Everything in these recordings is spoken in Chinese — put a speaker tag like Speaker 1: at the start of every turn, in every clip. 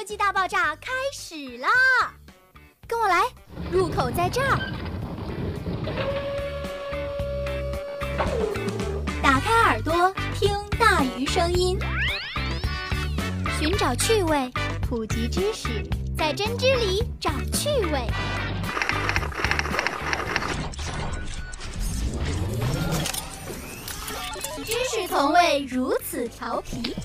Speaker 1: 科技大爆炸开始啦！跟我来，入口在这儿。打开耳朵，听大鱼声音，寻找趣味，普及知识，在针织里找趣味。知识从未如此调皮。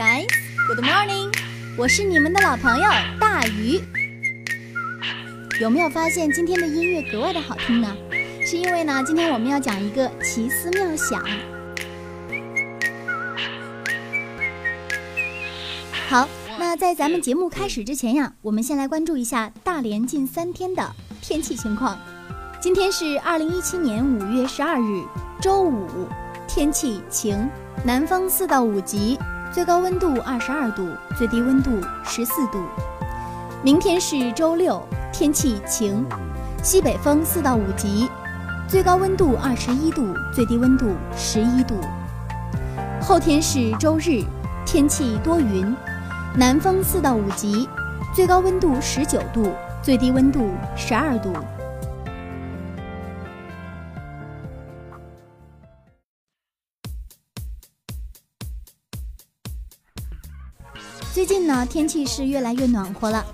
Speaker 1: 来，Good morning！我是你们的老朋友大鱼。有没有发现今天的音乐格外的好听呢？是因为呢，今天我们要讲一个奇思妙想。好，那在咱们节目开始之前呀，我们先来关注一下大连近三天的天气情况。今天是二零一七年五月十二日，周五，天气晴，南风四到五级。最高温度二十二度，最低温度十四度。明天是周六，天气晴，西北风四到五级，最高温度二十一度，最低温度十一度。后天是周日，天气多云，南风四到五级，最高温度十九度，最低温度十二度。近呢，天气是越来越暖和了。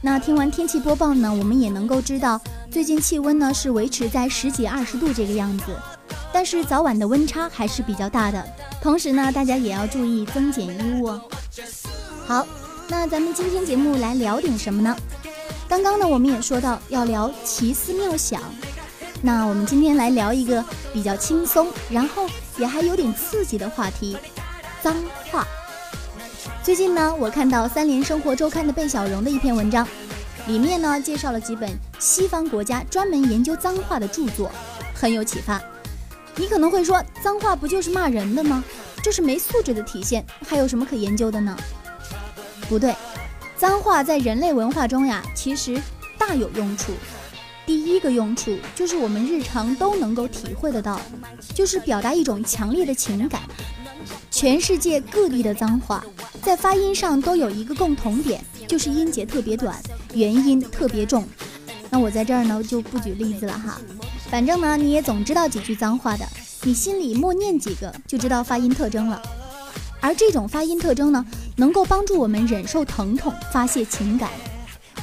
Speaker 1: 那听完天气播报呢，我们也能够知道，最近气温呢是维持在十几二十度这个样子，但是早晚的温差还是比较大的。同时呢，大家也要注意增减衣物哦。好，那咱们今天节目来聊点什么呢？刚刚呢，我们也说到要聊奇思妙想，那我们今天来聊一个比较轻松，然后也还有点刺激的话题——脏话。最近呢，我看到三联生活周刊的贝小荣的一篇文章，里面呢介绍了几本西方国家专门研究脏话的著作，很有启发。你可能会说，脏话不就是骂人的吗？这是没素质的体现，还有什么可研究的呢？不对，脏话在人类文化中呀，其实大有用处。第一个用处就是我们日常都能够体会得到，就是表达一种强烈的情感。全世界各地的脏话，在发音上都有一个共同点，就是音节特别短，元音特别重。那我在这儿呢就不举例子了哈，反正呢你也总知道几句脏话的，你心里默念几个就知道发音特征了。而这种发音特征呢，能够帮助我们忍受疼痛、发泄情感。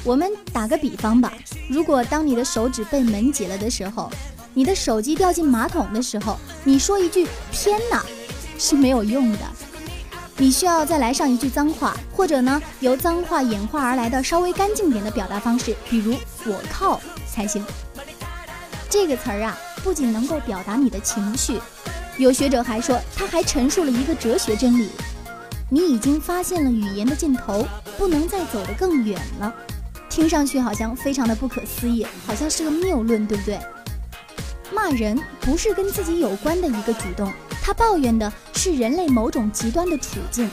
Speaker 1: 我们打个比方吧，如果当你的手指被门挤了的时候，你的手机掉进马桶的时候，你说一句“天哪”。是没有用的，你需要再来上一句脏话，或者呢由脏话演化而来的稍微干净点的表达方式，比如“我靠”才行。这个词儿啊，不仅能够表达你的情绪，有学者还说，他还陈述了一个哲学真理：你已经发现了语言的尽头，不能再走得更远了。听上去好像非常的不可思议，好像是个谬论，对不对？骂人不是跟自己有关的一个举动。他抱怨的是人类某种极端的处境，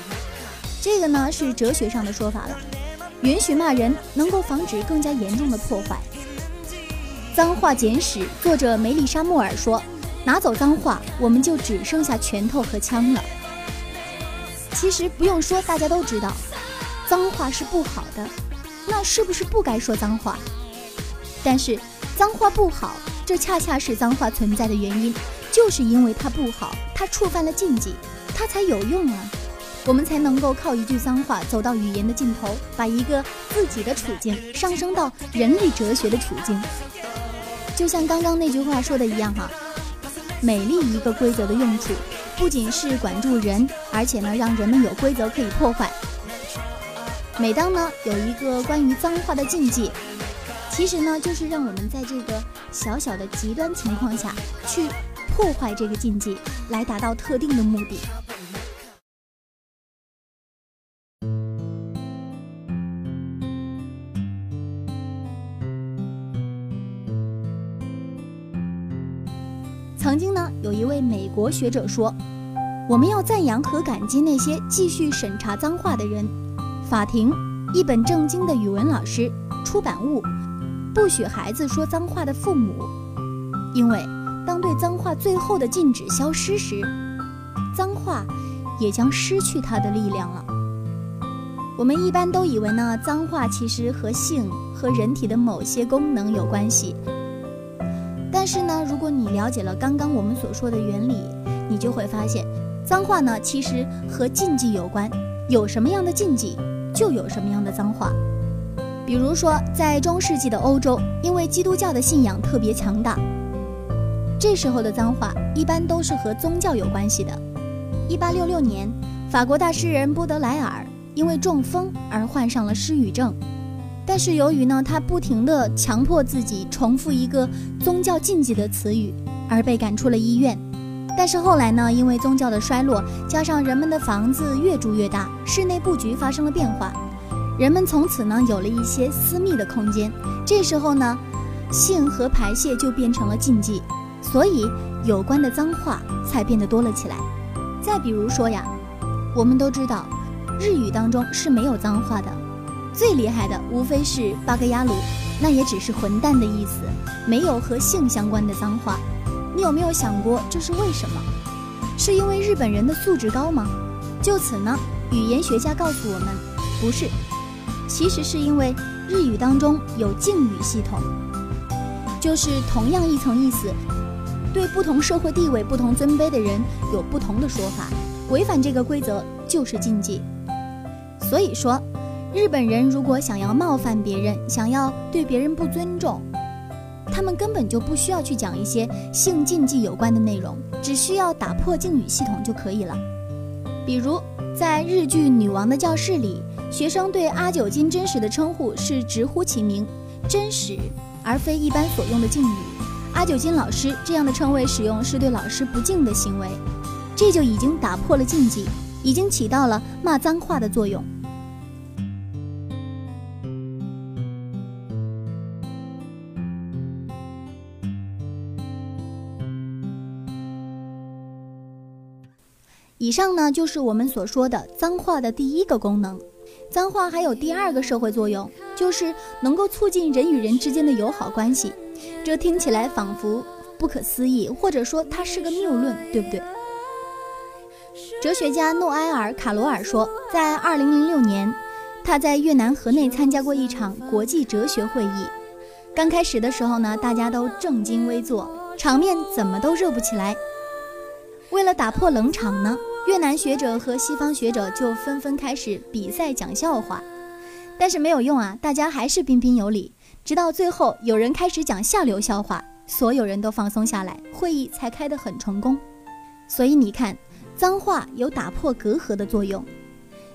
Speaker 1: 这个呢是哲学上的说法了。允许骂人能够防止更加严重的破坏。脏话简史作者梅丽莎·莫尔说：“拿走脏话，我们就只剩下拳头和枪了。”其实不用说，大家都知道，脏话是不好的。那是不是不该说脏话？但是脏话不好，这恰恰是脏话存在的原因。就是因为它不好，它触犯了禁忌，它才有用啊！我们才能够靠一句脏话走到语言的尽头，把一个自己的处境上升到人类哲学的处境。就像刚刚那句话说的一样哈，美丽一个规则的用处，不仅是管住人，而且呢让人们有规则可以破坏。每当呢有一个关于脏话的禁忌，其实呢就是让我们在这个小小的极端情况下去。破坏这个禁忌，来达到特定的目的。曾经呢，有一位美国学者说：“我们要赞扬和感激那些继续审查脏话的人。”法庭，一本正经的语文老师，出版物，不许孩子说脏话的父母，因为。当对脏话最后的禁止消失时，脏话也将失去它的力量了。我们一般都以为呢，脏话其实和性和人体的某些功能有关系。但是呢，如果你了解了刚刚我们所说的原理，你就会发现，脏话呢其实和禁忌有关。有什么样的禁忌，就有什么样的脏话。比如说，在中世纪的欧洲，因为基督教的信仰特别强大，这时候的脏话一般都是和宗教有关系的。一八六六年，法国大诗人波德莱尔因为中风而患上了失语症，但是由于呢他不停地强迫自己重复一个宗教禁忌的词语，而被赶出了医院。但是后来呢，因为宗教的衰落，加上人们的房子越住越大，室内布局发生了变化。人们从此呢有了一些私密的空间，这时候呢，性和排泄就变成了禁忌，所以有关的脏话才变得多了起来。再比如说呀，我们都知道，日语当中是没有脏话的，最厉害的无非是巴格亚鲁，那也只是混蛋的意思，没有和性相关的脏话。你有没有想过这是为什么？是因为日本人的素质高吗？就此呢，语言学家告诉我们，不是。其实是因为日语当中有敬语系统，就是同样一层意思，对不同社会地位、不同尊卑的人有不同的说法，违反这个规则就是禁忌。所以说，日本人如果想要冒犯别人，想要对别人不尊重，他们根本就不需要去讲一些性禁忌有关的内容，只需要打破敬语系统就可以了。比如在日剧《女王的教室》里。学生对阿九金真实的称呼是直呼其名“真实”，而非一般所用的敬语。阿九金老师这样的称谓使用是对老师不敬的行为，这就已经打破了禁忌，已经起到了骂脏话的作用。以上呢，就是我们所说的脏话的第一个功能。脏话还有第二个社会作用，就是能够促进人与人之间的友好关系。这听起来仿佛不可思议，或者说它是个谬论，对不对？哲学家诺埃尔·卡罗尔说，在2006年，他在越南河内参加过一场国际哲学会议。刚开始的时候呢，大家都正襟危坐，场面怎么都热不起来。为了打破冷场呢？越南学者和西方学者就纷纷开始比赛讲笑话，但是没有用啊，大家还是彬彬有礼。直到最后，有人开始讲下流笑话，所有人都放松下来，会议才开得很成功。所以你看，脏话有打破隔阂的作用。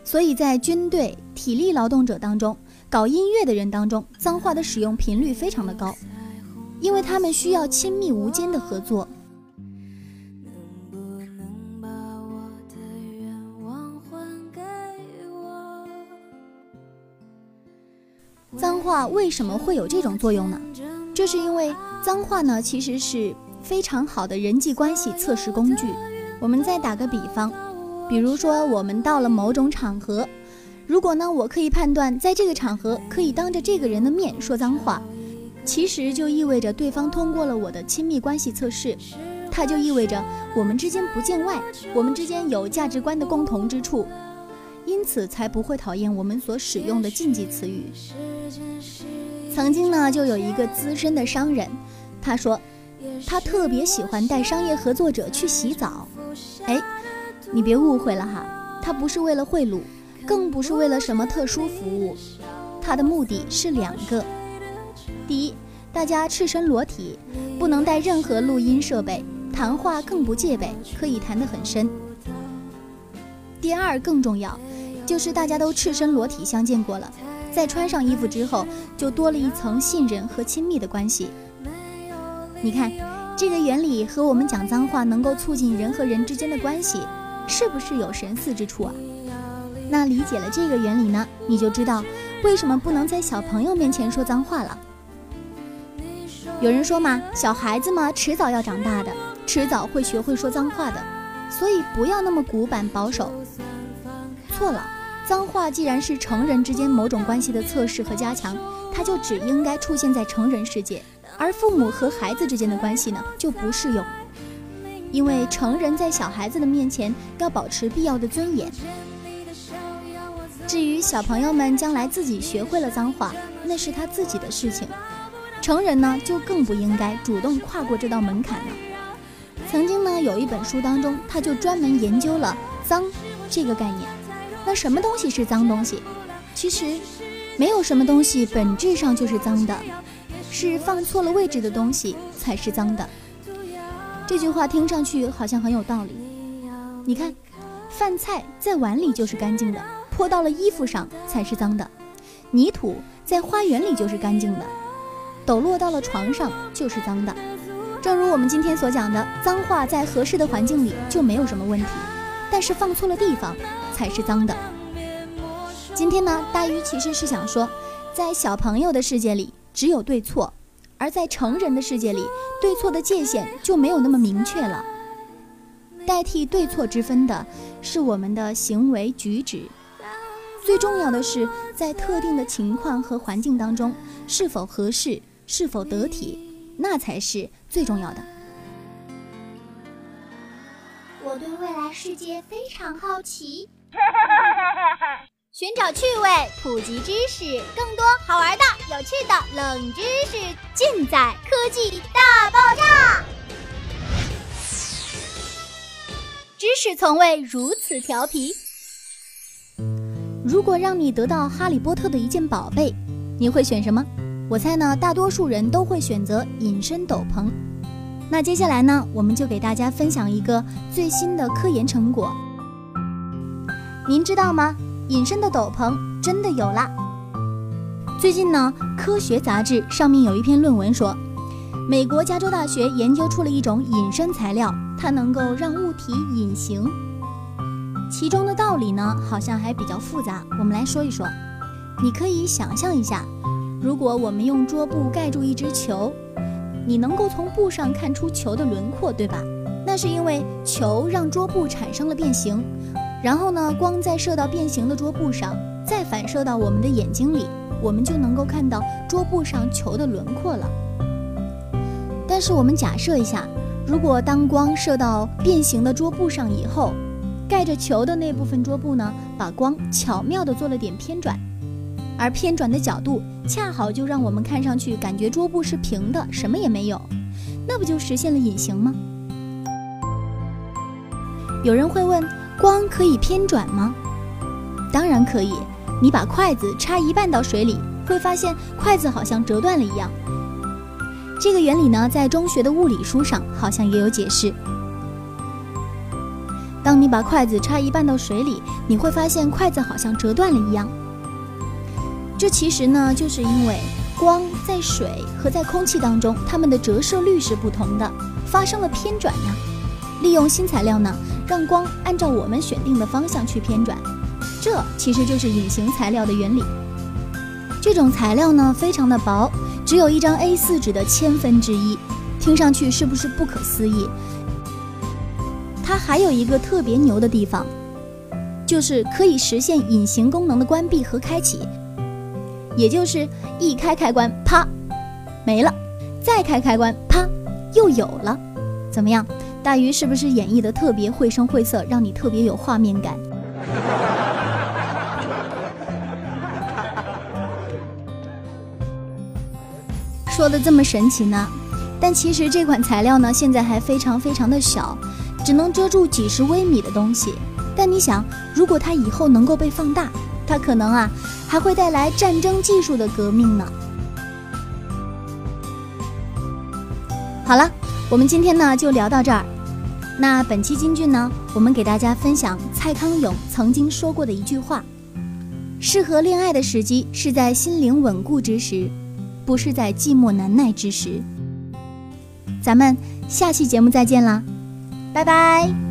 Speaker 1: 所以在军队、体力劳动者当中，搞音乐的人当中，脏话的使用频率非常的高，因为他们需要亲密无间的合作。话为什么会有这种作用呢？这是因为脏话呢，其实是非常好的人际关系测试工具。我们再打个比方，比如说我们到了某种场合，如果呢我可以判断在这个场合可以当着这个人的面说脏话，其实就意味着对方通过了我的亲密关系测试，它就意味着我们之间不见外，我们之间有价值观的共同之处，因此才不会讨厌我们所使用的禁忌词语。曾经呢，就有一个资深的商人，他说，他特别喜欢带商业合作者去洗澡。哎，你别误会了哈，他不是为了贿赂，更不是为了什么特殊服务，他的目的是两个：第一，大家赤身裸体，不能带任何录音设备，谈话更不戒备，可以谈得很深；第二，更重要，就是大家都赤身裸体相见过了。在穿上衣服之后，就多了一层信任和亲密的关系。你看，这个原理和我们讲脏话能够促进人和人之间的关系，是不是有神似之处啊？那理解了这个原理呢，你就知道为什么不能在小朋友面前说脏话了。有人说嘛，小孩子嘛，迟早要长大的，迟早会学会说脏话的，所以不要那么古板保守。错了。脏话既然是成人之间某种关系的测试和加强，它就只应该出现在成人世界，而父母和孩子之间的关系呢就不适用。因为成人在小孩子的面前要保持必要的尊严。至于小朋友们将来自己学会了脏话，那是他自己的事情。成人呢，就更不应该主动跨过这道门槛了。曾经呢，有一本书当中，他就专门研究了脏这个概念。那什么东西是脏东西？其实，没有什么东西本质上就是脏的，是放错了位置的东西才是脏的。这句话听上去好像很有道理。你看，饭菜在碗里就是干净的。泼到了衣服上才是脏的，泥土在花园里就是干净的，抖落到了床上就是脏的。正如我们今天所讲的，脏话在合适的环境里就没有什么问题，但是放错了地方才是脏的。今天呢，大鱼其实是想说，在小朋友的世界里只有对错，而在成人的世界里，对错的界限就没有那么明确了。代替对错之分的是我们的行为举止。最重要的是，在特定的情况和环境当中，是否合适，是否得体，那才是最重要的。
Speaker 2: 我对未来世界非常好奇，寻找趣味，普及知识，更多好玩的、有趣的冷知识，尽在科技大爆炸。知识从未如此调皮。
Speaker 1: 如果让你得到哈利波特的一件宝贝，你会选什么？我猜呢，大多数人都会选择隐身斗篷。那接下来呢，我们就给大家分享一个最新的科研成果。您知道吗？隐身的斗篷真的有啦！最近呢，《科学》杂志上面有一篇论文说，美国加州大学研究出了一种隐身材料，它能够让物体隐形。其中的道理呢，好像还比较复杂。我们来说一说。你可以想象一下，如果我们用桌布盖住一只球，你能够从布上看出球的轮廓，对吧？那是因为球让桌布产生了变形，然后呢，光再射到变形的桌布上，再反射到我们的眼睛里，我们就能够看到桌布上球的轮廓了。但是我们假设一下，如果当光射到变形的桌布上以后，盖着球的那部分桌布呢，把光巧妙地做了点偏转，而偏转的角度恰好就让我们看上去感觉桌布是平的，什么也没有，那不就实现了隐形吗？有人会问，光可以偏转吗？当然可以，你把筷子插一半到水里，会发现筷子好像折断了一样。这个原理呢，在中学的物理书上好像也有解释。当你把筷子插一半到水里，你会发现筷子好像折断了一样。这其实呢，就是因为光在水和在空气当中，它们的折射率是不同的，发生了偏转呀。利用新材料呢，让光按照我们选定的方向去偏转，这其实就是隐形材料的原理。这种材料呢，非常的薄，只有一张 A4 纸的千分之一，听上去是不是不可思议？它还有一个特别牛的地方，就是可以实现隐形功能的关闭和开启，也就是一开开关，啪，没了；再开开关，啪，又有了。怎么样，大鱼是不是演绎的特别绘声绘色，让你特别有画面感？说的这么神奇呢？但其实这款材料呢，现在还非常非常的小。只能遮住几十微米的东西，但你想，如果它以后能够被放大，它可能啊还会带来战争技术的革命呢。好了，我们今天呢就聊到这儿。那本期金句呢，我们给大家分享蔡康永曾经说过的一句话：适合恋爱的时机是在心灵稳固之时，不是在寂寞难耐之时。咱们下期节目再见啦！拜拜。